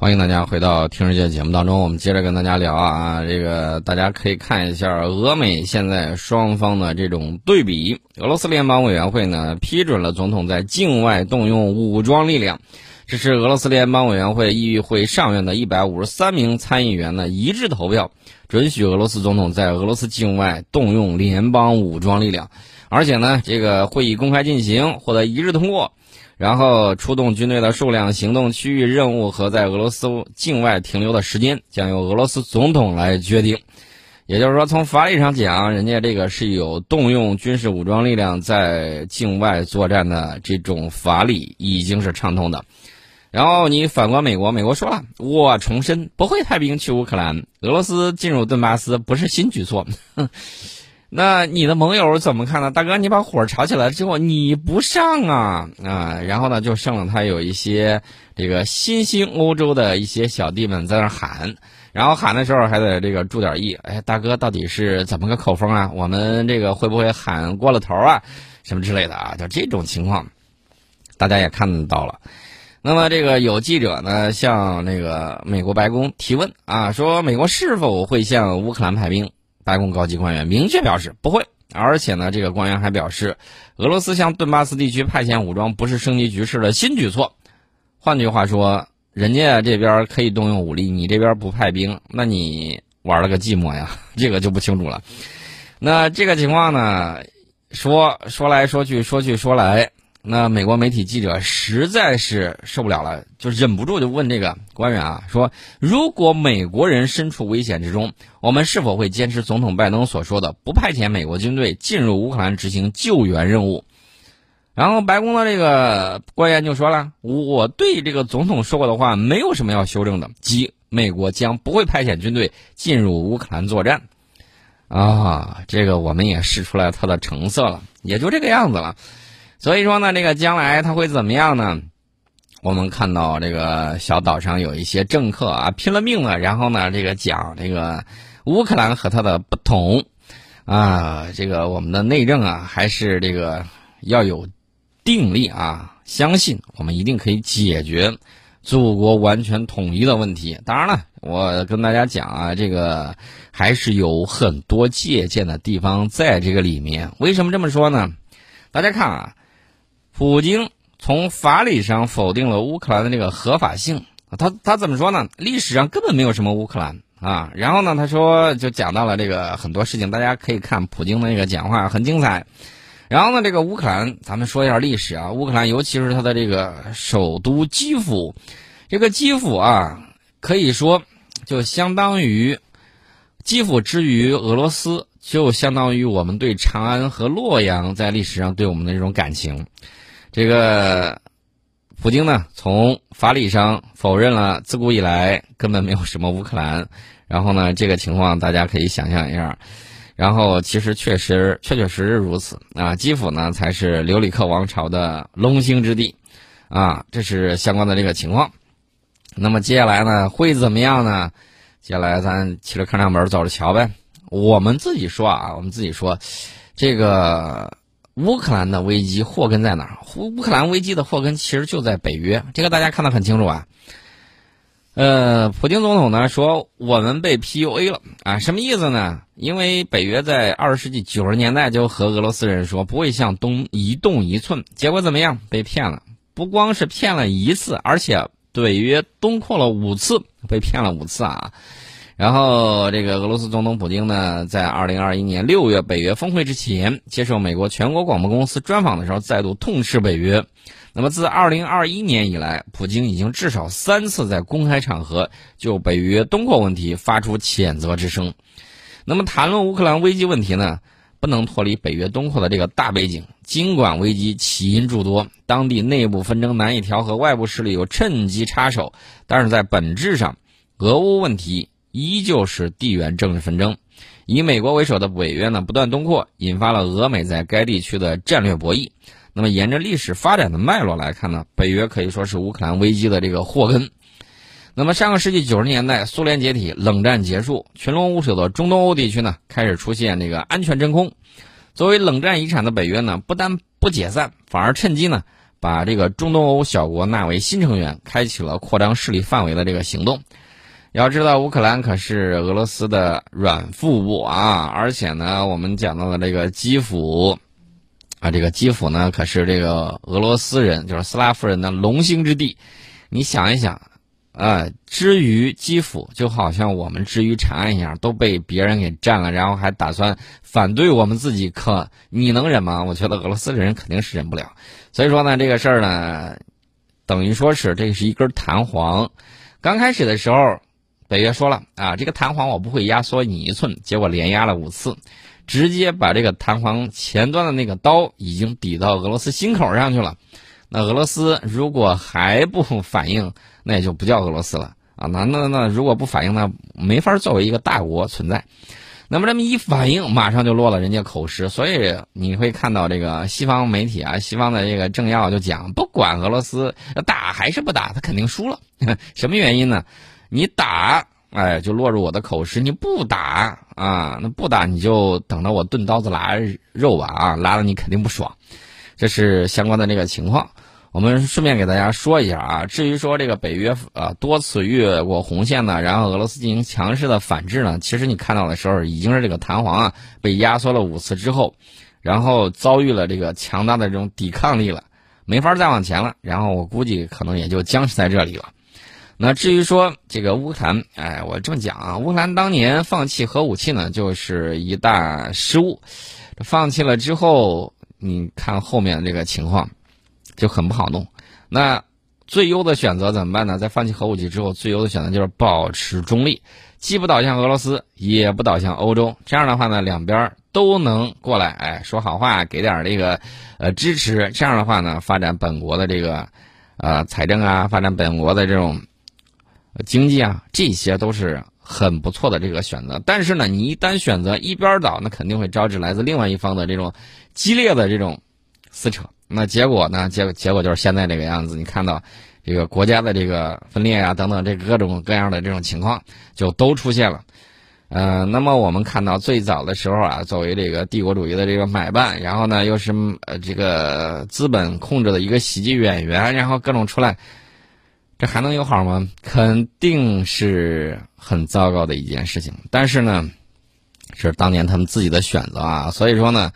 欢迎大家回到听世界节目当中，我们接着跟大家聊啊，这个大家可以看一下俄美现在双方的这种对比。俄罗斯联邦委员会呢批准了总统在境外动用武装力量，这是俄罗斯联邦委员会议会上院的一百五十三名参议员呢一致投票，准许俄罗斯总统在俄罗斯境外动用联邦武装力量，而且呢这个会议公开进行，获得一致通过。然后出动军队的数量、行动区域、任务和在俄罗斯境外停留的时间，将由俄罗斯总统来决定。也就是说，从法理上讲，人家这个是有动用军事武装力量在境外作战的这种法理，已经是畅通的。然后你反观美国，美国说了，我重申不会派兵去乌克兰，俄罗斯进入顿巴斯不是新举措。那你的盟友怎么看呢？大哥，你把火炒起来之后，你不上啊啊！然后呢，就剩了他有一些这个新兴欧洲的一些小弟们在那喊，然后喊的时候还得这个注点意。哎，大哥到底是怎么个口风啊？我们这个会不会喊过了头啊？什么之类的啊？就这种情况，大家也看到了。那么这个有记者呢向那个美国白宫提问啊，说美国是否会向乌克兰派兵？白宫高级官员明确表示不会，而且呢，这个官员还表示，俄罗斯向顿巴斯地区派遣武装不是升级局势的新举措。换句话说，人家这边可以动用武力，你这边不派兵，那你玩了个寂寞呀？这个就不清楚了。那这个情况呢，说说来说去，说去说来。那美国媒体记者实在是受不了了，就忍不住就问这个官员啊，说：“如果美国人身处危险之中，我们是否会坚持总统拜登所说的，不派遣美国军队进入乌克兰执行救援任务？”然后白宫的这个官员就说了：“我对这个总统说过的话没有什么要修正的，即美国将不会派遣军队进入乌克兰作战。”啊，这个我们也试出来它的成色了，也就这个样子了。所以说呢，这个将来他会怎么样呢？我们看到这个小岛上有一些政客啊，拼了命了，然后呢，这个讲这个乌克兰和他的不同啊，这个我们的内政啊，还是这个要有定力啊，相信我们一定可以解决祖国完全统一的问题。当然了，我跟大家讲啊，这个还是有很多借鉴的地方在这个里面。为什么这么说呢？大家看啊。普京从法理上否定了乌克兰的这个合法性，他他怎么说呢？历史上根本没有什么乌克兰啊。然后呢，他说就讲到了这个很多事情，大家可以看普京的那个讲话很精彩。然后呢，这个乌克兰，咱们说一下历史啊。乌克兰尤其是它的这个首都基辅，这个基辅啊，可以说就相当于基辅之于俄罗斯，就相当于我们对长安和洛阳在历史上对我们的这种感情。这个普京呢，从法理上否认了自古以来根本没有什么乌克兰，然后呢，这个情况大家可以想象一下，然后其实确实确确实实如此啊，基辅呢才是留里克王朝的龙兴之地，啊，这是相关的这个情况。那么接下来呢会怎么样呢？接下来咱骑着看两门走着瞧呗。我们自己说啊，我们自己说，这个。乌克兰的危机祸根在哪儿？乌乌克兰危机的祸根其实就在北约，这个大家看得很清楚啊。呃，普京总统呢说我们被 PUA 了啊，什么意思呢？因为北约在二十世纪九十年代就和俄罗斯人说不会向东移动一寸，结果怎么样？被骗了，不光是骗了一次，而且北约东扩了五次，被骗了五次啊。然后，这个俄罗斯总统普京呢，在二零二一年六月北约峰会之前，接受美国全国广播公司专访的时候，再度痛斥北约。那么，自二零二一年以来，普京已经至少三次在公开场合就北约东扩问题发出谴责之声。那么，谈论乌克兰危机问题呢，不能脱离北约东扩的这个大背景。尽管危机起因诸多，当地内部纷争难以调和，外部势力又趁机插手，但是在本质上，俄乌问题。依旧是地缘政治纷争，以美国为首的北约呢不断东扩，引发了俄美在该地区的战略博弈。那么沿着历史发展的脉络来看呢，北约可以说是乌克兰危机的这个祸根。那么上个世纪九十年代，苏联解体，冷战结束，群龙无首的中东欧地区呢开始出现这个安全真空。作为冷战遗产的北约呢，不但不解散，反而趁机呢把这个中东欧小国纳为新成员，开启了扩张势力范围的这个行动。要知道，乌克兰可是俄罗斯的软腹部啊，而且呢，我们讲到的这个基辅啊，这个基辅呢，可是这个俄罗斯人，就是斯拉夫人的龙兴之地。你想一想。啊，至于基辅，就好像我们至于长安一样，都被别人给占了，然后还打算反对我们自己，可你能忍吗？我觉得俄罗斯人肯定是忍不了。所以说呢，这个事儿呢，等于说是这是一根弹簧。刚开始的时候，北约说了啊，这个弹簧我不会压缩你一寸，结果连压了五次，直接把这个弹簧前端的那个刀已经抵到俄罗斯心口上去了。那俄罗斯如果还不反应，那也就不叫俄罗斯了啊！那那那如果不反应那，没法作为一个大国存在。那么这么一反应，马上就落了人家口实。所以你会看到这个西方媒体啊，西方的这个政要就讲，不管俄罗斯打还是不打，他肯定输了。什么原因呢？你打，哎，就落入我的口实；你不打啊，那不打你就等着我钝刀子拉肉吧啊，拉的你肯定不爽。这是相关的这个情况，我们顺便给大家说一下啊。至于说这个北约啊多次越过红线呢，然后俄罗斯进行强势的反制呢，其实你看到的时候已经是这个弹簧啊被压缩了五次之后，然后遭遇了这个强大的这种抵抗力了，没法再往前了。然后我估计可能也就僵持在这里了。那至于说这个乌克兰，哎，我这么讲啊，乌克兰当年放弃核武器呢，就是一大失误。放弃了之后。你看后面这个情况，就很不好弄。那最优的选择怎么办呢？在放弃核武器之后，最优的选择就是保持中立，既不倒向俄罗斯，也不倒向欧洲。这样的话呢，两边都能过来，哎，说好话，给点这个呃支持。这样的话呢，发展本国的这个呃财政啊，发展本国的这种经济啊，这些都是很不错的这个选择。但是呢，你一旦选择一边倒，那肯定会招致来自另外一方的这种。激烈的这种撕扯，那结果呢？结结果就是现在这个样子。你看到这个国家的这个分裂啊，等等，这各种各样的这种情况就都出现了。呃，那么我们看到最早的时候啊，作为这个帝国主义的这个买办，然后呢又是呃这个资本控制的一个喜剧演员，然后各种出来，这还能有好吗？肯定是很糟糕的一件事情。但是呢，这是当年他们自己的选择啊，所以说呢。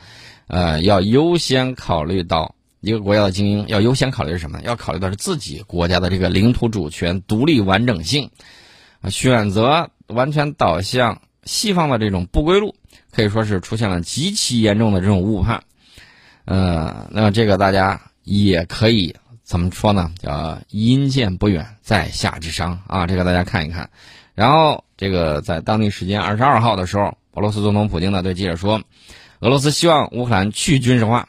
呃，要优先考虑到一个国家的精英，要优先考虑什么？要考虑到是自己国家的这个领土主权、独立完整性。选择完全倒向西方的这种不归路，可以说是出现了极其严重的这种误判。呃，那么这个大家也可以怎么说呢？叫因见不远，在下之伤啊！这个大家看一看。然后，这个在当地时间二十二号的时候，俄罗斯总统普京呢对记者说。俄罗斯希望乌克兰去军事化。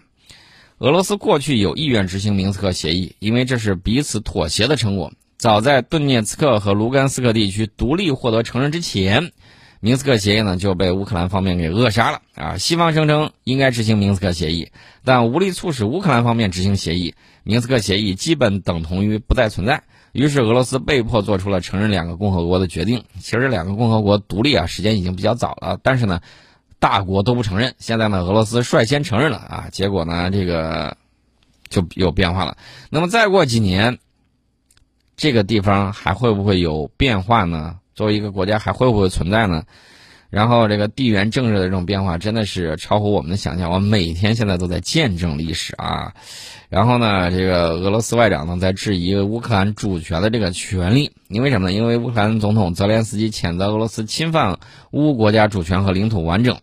俄罗斯过去有意愿执行明斯克协议，因为这是彼此妥协的成果。早在顿涅茨克和卢甘斯克地区独立获得承认之前，明斯克协议呢就被乌克兰方面给扼杀了。啊，西方声称应该执行明斯克协议，但无力促使乌克兰方面执行协议。明斯克协议基本等同于不再存在。于是俄罗斯被迫做出了承认两个共和国的决定。其实两个共和国独立啊，时间已经比较早了，但是呢。大国都不承认，现在呢，俄罗斯率先承认了啊，结果呢，这个就有变化了。那么再过几年，这个地方还会不会有变化呢？作为一个国家，还会不会存在呢？然后这个地缘政治的这种变化真的是超乎我们的想象，我每天现在都在见证历史啊。然后呢，这个俄罗斯外长呢在质疑乌克兰主权的这个权利，因为什么呢？因为乌克兰总统泽连斯基谴责俄罗斯侵犯乌国家主权和领土完整。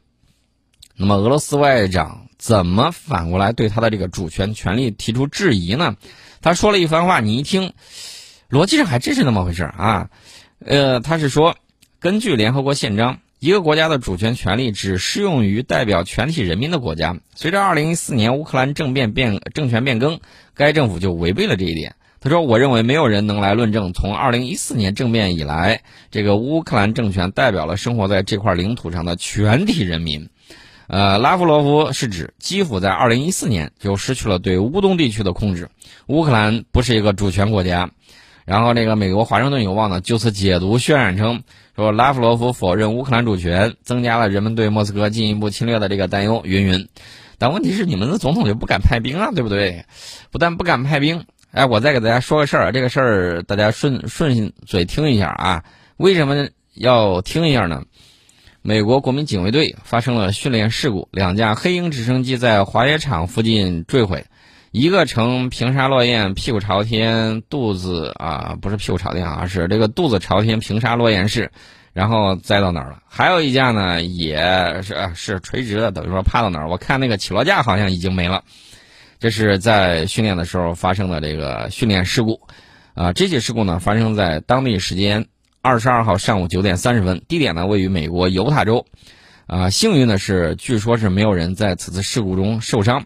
那么俄罗斯外长怎么反过来对他的这个主权权利提出质疑呢？他说了一番话，你一听，逻辑上还真是那么回事啊。呃，他是说，根据联合国宪章，一个国家的主权权利只适用于代表全体人民的国家。随着2014年乌克兰政变变政权变更，该政府就违背了这一点。他说：“我认为没有人能来论证，从2014年政变以来，这个乌克兰政权代表了生活在这块领土上的全体人民。”呃，拉夫罗夫是指基辅在二零一四年就失去了对乌东地区的控制，乌克兰不是一个主权国家。然后，这个美国华盛顿邮报呢就此解读渲染称，说拉夫罗夫否认乌克兰主权，增加了人们对莫斯科进一步侵略的这个担忧。云云。但问题是你们的总统就不敢派兵啊，对不对？不但不敢派兵，哎，我再给大家说个事儿，这个事儿大家顺顺嘴听一下啊。为什么要听一下呢？美国国民警卫队发生了训练事故，两架黑鹰直升机在滑雪场附近坠毁，一个呈平沙落雁，屁股朝天，肚子啊不是屁股朝天啊，是这个肚子朝天，平沙落雁式，然后栽到哪儿了？还有一架呢，也是是垂直的，等于说趴到哪儿？我看那个起落架好像已经没了。这是在训练的时候发生的这个训练事故，啊，这起事故呢发生在当地时间。二十二号上午九点三十分，地点呢位于美国犹他州，啊，幸运的是，据说是没有人在此次事故中受伤。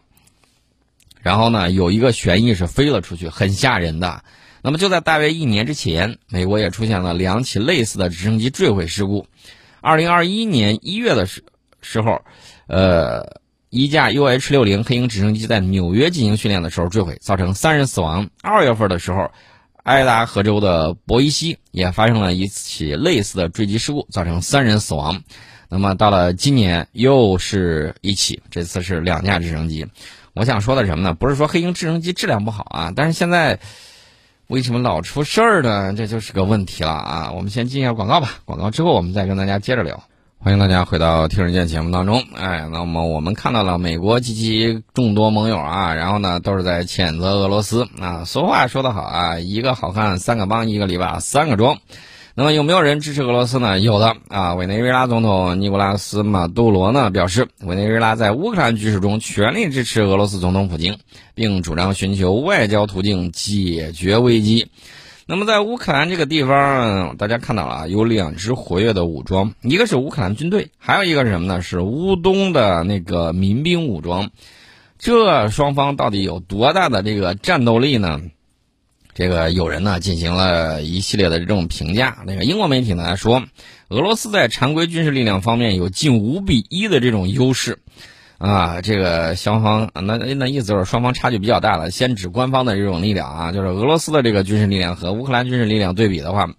然后呢，有一个旋翼是飞了出去，很吓人的。那么就在大约一年之前，美国也出现了两起类似的直升机坠毁事故。二零二一年一月的时时候，呃，一架 UH 六零黑鹰直升机在纽约进行训练的时候坠毁，造成三人死亡。二月份的时候。爱达荷州的博伊西也发生了一起类似的坠机事故，造成三人死亡。那么到了今年，又是一起，这次是两架直升机。我想说的什么呢？不是说黑鹰直升机质量不好啊，但是现在为什么老出事儿呢？这就是个问题了啊！我们先进一下广告吧，广告之后我们再跟大家接着聊。欢迎大家回到《听人见》节目当中。哎，那么我们看到了美国及其众多盟友啊，然后呢都是在谴责俄罗斯啊。俗话说得好啊，一个好汉三个帮，一个篱笆三个桩。那么有没有人支持俄罗斯呢？有的啊。委内瑞拉总统尼古拉斯马杜罗呢表示，委内瑞拉在乌克兰局势中全力支持俄罗斯总统普京，并主张寻求外交途径解决危机。那么在乌克兰这个地方，大家看到了啊，有两支活跃的武装，一个是乌克兰军队，还有一个是什么呢？是乌东的那个民兵武装。这双方到底有多大的这个战斗力呢？这个有人呢进行了一系列的这种评价。那个英国媒体呢说，俄罗斯在常规军事力量方面有近五比一的这种优势。啊，这个双方那那意思就是双方差距比较大了。先指官方的这种力量啊，就是俄罗斯的这个军事力量和乌克兰军事力量对比的话，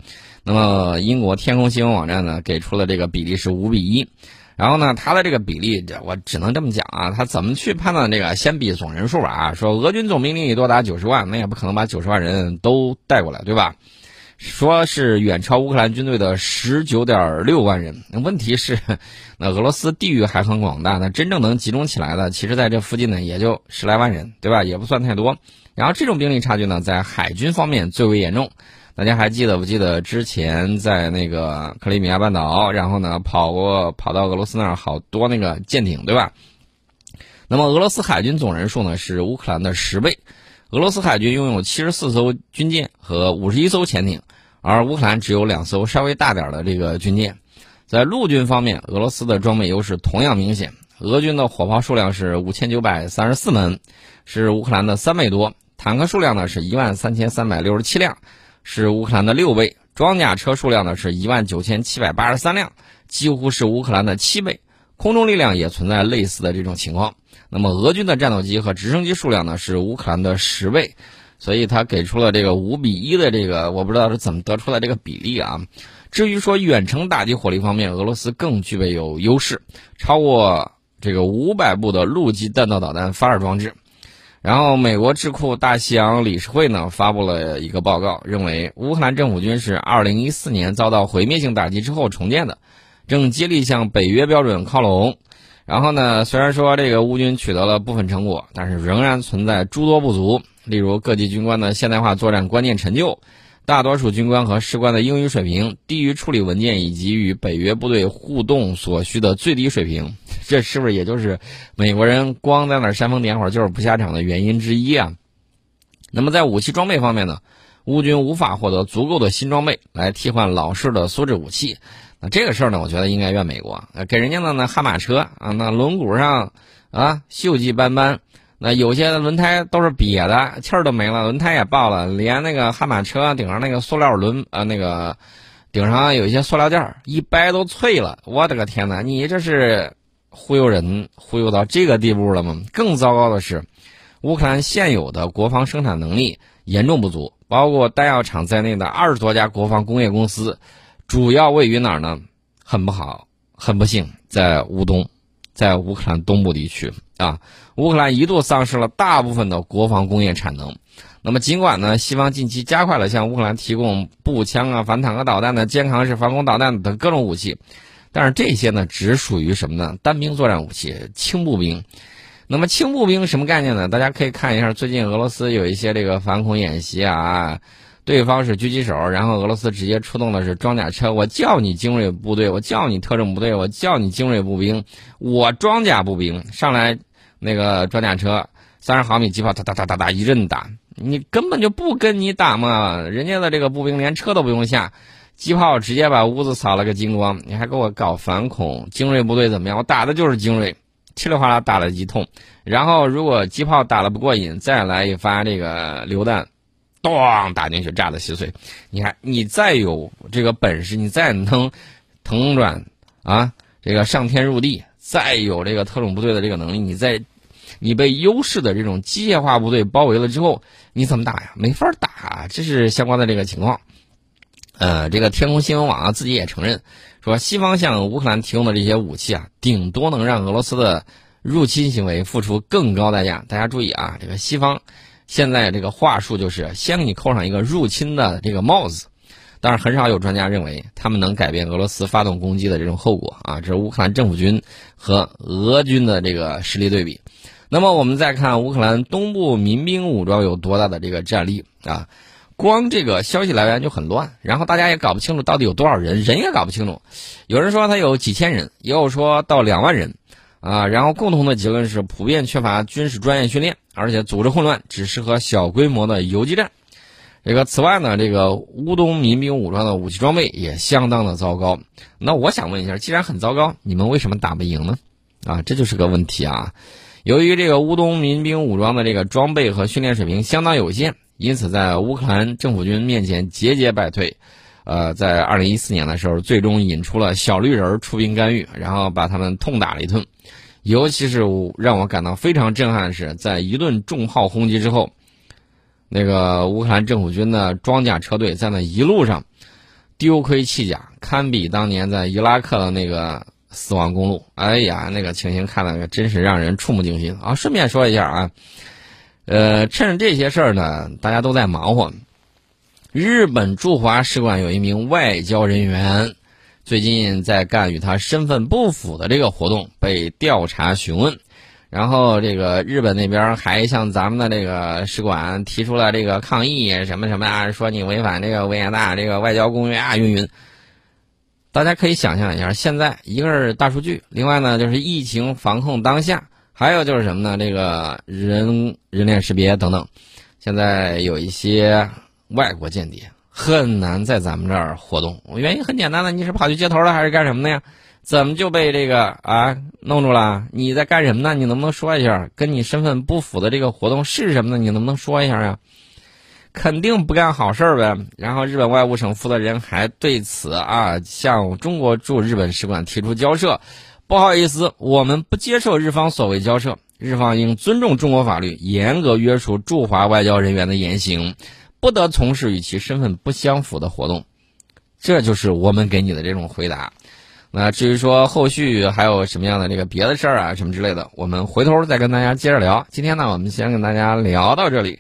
那么英国天空新闻网站呢给出了这个比例是五比一。然后呢，它的这个比例，我只能这么讲啊，它怎么去判断这个？先比总人数啊，说俄军总兵力多达九十万，那也不可能把九十万人都带过来，对吧？说是远超乌克兰军队的十九点六万人，问题是，那俄罗斯地域还很广大，那真正能集中起来的，其实在这附近呢，也就十来万人，对吧？也不算太多。然后这种兵力差距呢，在海军方面最为严重。大家还记得不记得之前在那个克里米亚半岛，然后呢跑过跑到俄罗斯那儿好多那个舰艇，对吧？那么俄罗斯海军总人数呢是乌克兰的十倍。俄罗斯海军拥有七十四艘军舰和五十一艘潜艇，而乌克兰只有两艘稍微大点儿的这个军舰。在陆军方面，俄罗斯的装备优势同样明显。俄军的火炮数量是五千九百三十四门，是乌克兰的三倍多；坦克数量呢是一万三千三百六十七辆，是乌克兰的六倍；装甲车数量呢是一万九千七百八十三辆，几乎是乌克兰的七倍。空中力量也存在类似的这种情况。那么俄军的战斗机和直升机数量呢是乌克兰的十倍，所以他给出了这个五比一的这个，我不知道是怎么得出来这个比例啊。至于说远程打击火力方面，俄罗斯更具备有优势，超过这个五百部的陆基弹道导弹发射装置。然后美国智库大西洋理事会呢发布了一个报告，认为乌克兰政府军是二零一四年遭到毁灭性打击之后重建的，正接力向北约标准靠拢。然后呢？虽然说这个乌军取得了部分成果，但是仍然存在诸多不足。例如，各级军官的现代化作战观念陈旧，大多数军官和士官的英语水平低于处理文件以及与北约部队互动所需的最低水平。这是不是也就是美国人光在那煽风点火就是不下场的原因之一啊？那么在武器装备方面呢？乌军无法获得足够的新装备来替换老式的苏制武器。那这个事儿呢，我觉得应该怨美国，给人家的那悍马车啊，那轮毂上啊锈迹斑斑，那有些轮胎都是瘪的，气儿都没了，轮胎也爆了，连那个悍马车顶上那个塑料轮啊，那个顶上有一些塑料垫一掰都脆了。我的个天哪，你这是忽悠人忽悠到这个地步了吗？更糟糕的是，乌克兰现有的国防生产能力严重不足，包括弹药厂在内的二十多家国防工业公司。主要位于哪儿呢？很不好，很不幸，在乌东，在乌克兰东部地区啊，乌克兰一度丧失了大部分的国防工业产能。那么，尽管呢，西方近期加快了向乌克兰提供步枪啊、反坦克导弹的肩扛式防空导弹等各种武器，但是这些呢，只属于什么呢？单兵作战武器，轻步兵。那么，轻步兵什么概念呢？大家可以看一下，最近俄罗斯有一些这个反恐演习啊，对方是狙击手，然后俄罗斯直接出动的是装甲车。我叫你精锐部队，我叫你特种部队，我叫你精锐步兵，我装甲步兵上来，那个装甲车三十毫米机炮，哒哒哒哒哒一阵打，你根本就不跟你打嘛，人家的这个步兵连车都不用下，机炮直接把屋子扫了个精光，你还给我搞反恐？精锐部队怎么样？我打的就是精锐。噼里哗啦打了一通，然后如果机炮打了不过瘾，再来一发这个榴弹，咣打进去，炸的稀碎。你看，你再有这个本事，你再能腾转啊，这个上天入地，再有这个特种部队的这个能力，你在你被优势的这种机械化部队包围了之后，你怎么打呀？没法打，这是相关的这个情况。呃，这个天空新闻网啊自己也承认。说西方向乌克兰提供的这些武器啊，顶多能让俄罗斯的入侵行为付出更高代价。大家注意啊，这个西方现在这个话术就是先给你扣上一个入侵的这个帽子。但是很少有专家认为他们能改变俄罗斯发动攻击的这种后果啊。这是乌克兰政府军和俄军的这个实力对比。那么我们再看乌克兰东部民兵武装有多大的这个战力啊？光这个消息来源就很乱，然后大家也搞不清楚到底有多少人，人也搞不清楚。有人说他有几千人，也有说到两万人，啊，然后共同的结论是普遍缺乏军事专业训练，而且组织混乱，只适合小规模的游击战。这个此外呢，这个乌东民兵武装的武器装备也相当的糟糕。那我想问一下，既然很糟糕，你们为什么打不赢呢？啊，这就是个问题啊。由于这个乌东民兵武装的这个装备和训练水平相当有限。因此，在乌克兰政府军面前节节败退，呃，在二零一四年的时候，最终引出了小绿人出兵干预，然后把他们痛打了一顿。尤其是让我感到非常震撼的是，在一顿重炮轰击之后，那个乌克兰政府军的装甲车队在那一路上丢盔弃甲，堪比当年在伊拉克的那个死亡公路。哎呀，那个情形看的真是让人触目惊心啊！顺便说一下啊。呃，趁着这些事儿呢，大家都在忙活。日本驻华使馆有一名外交人员，最近在干与他身份不符的这个活动，被调查询问。然后这个日本那边还向咱们的这个使馆提出了这个抗议，什么什么啊，说你违反这个维也纳这个外交公约啊，云云。大家可以想象一下，现在一个是大数据，另外呢就是疫情防控当下。还有就是什么呢？这个人人脸识别等等，现在有一些外国间谍很难在咱们这儿活动。原因很简单的，你是跑去接头了还是干什么的呀？怎么就被这个啊弄住了？你在干什么呢？你能不能说一下？跟你身份不符的这个活动是什么呢？你能不能说一下呀？肯定不干好事儿呗。然后日本外务省负责人还对此啊向中国驻日本使馆提出交涉。不好意思，我们不接受日方所谓交涉。日方应尊重中国法律，严格约束驻华外交人员的言行，不得从事与其身份不相符的活动。这就是我们给你的这种回答。那至于说后续还有什么样的这个别的事儿啊，什么之类的，我们回头再跟大家接着聊。今天呢，我们先跟大家聊到这里。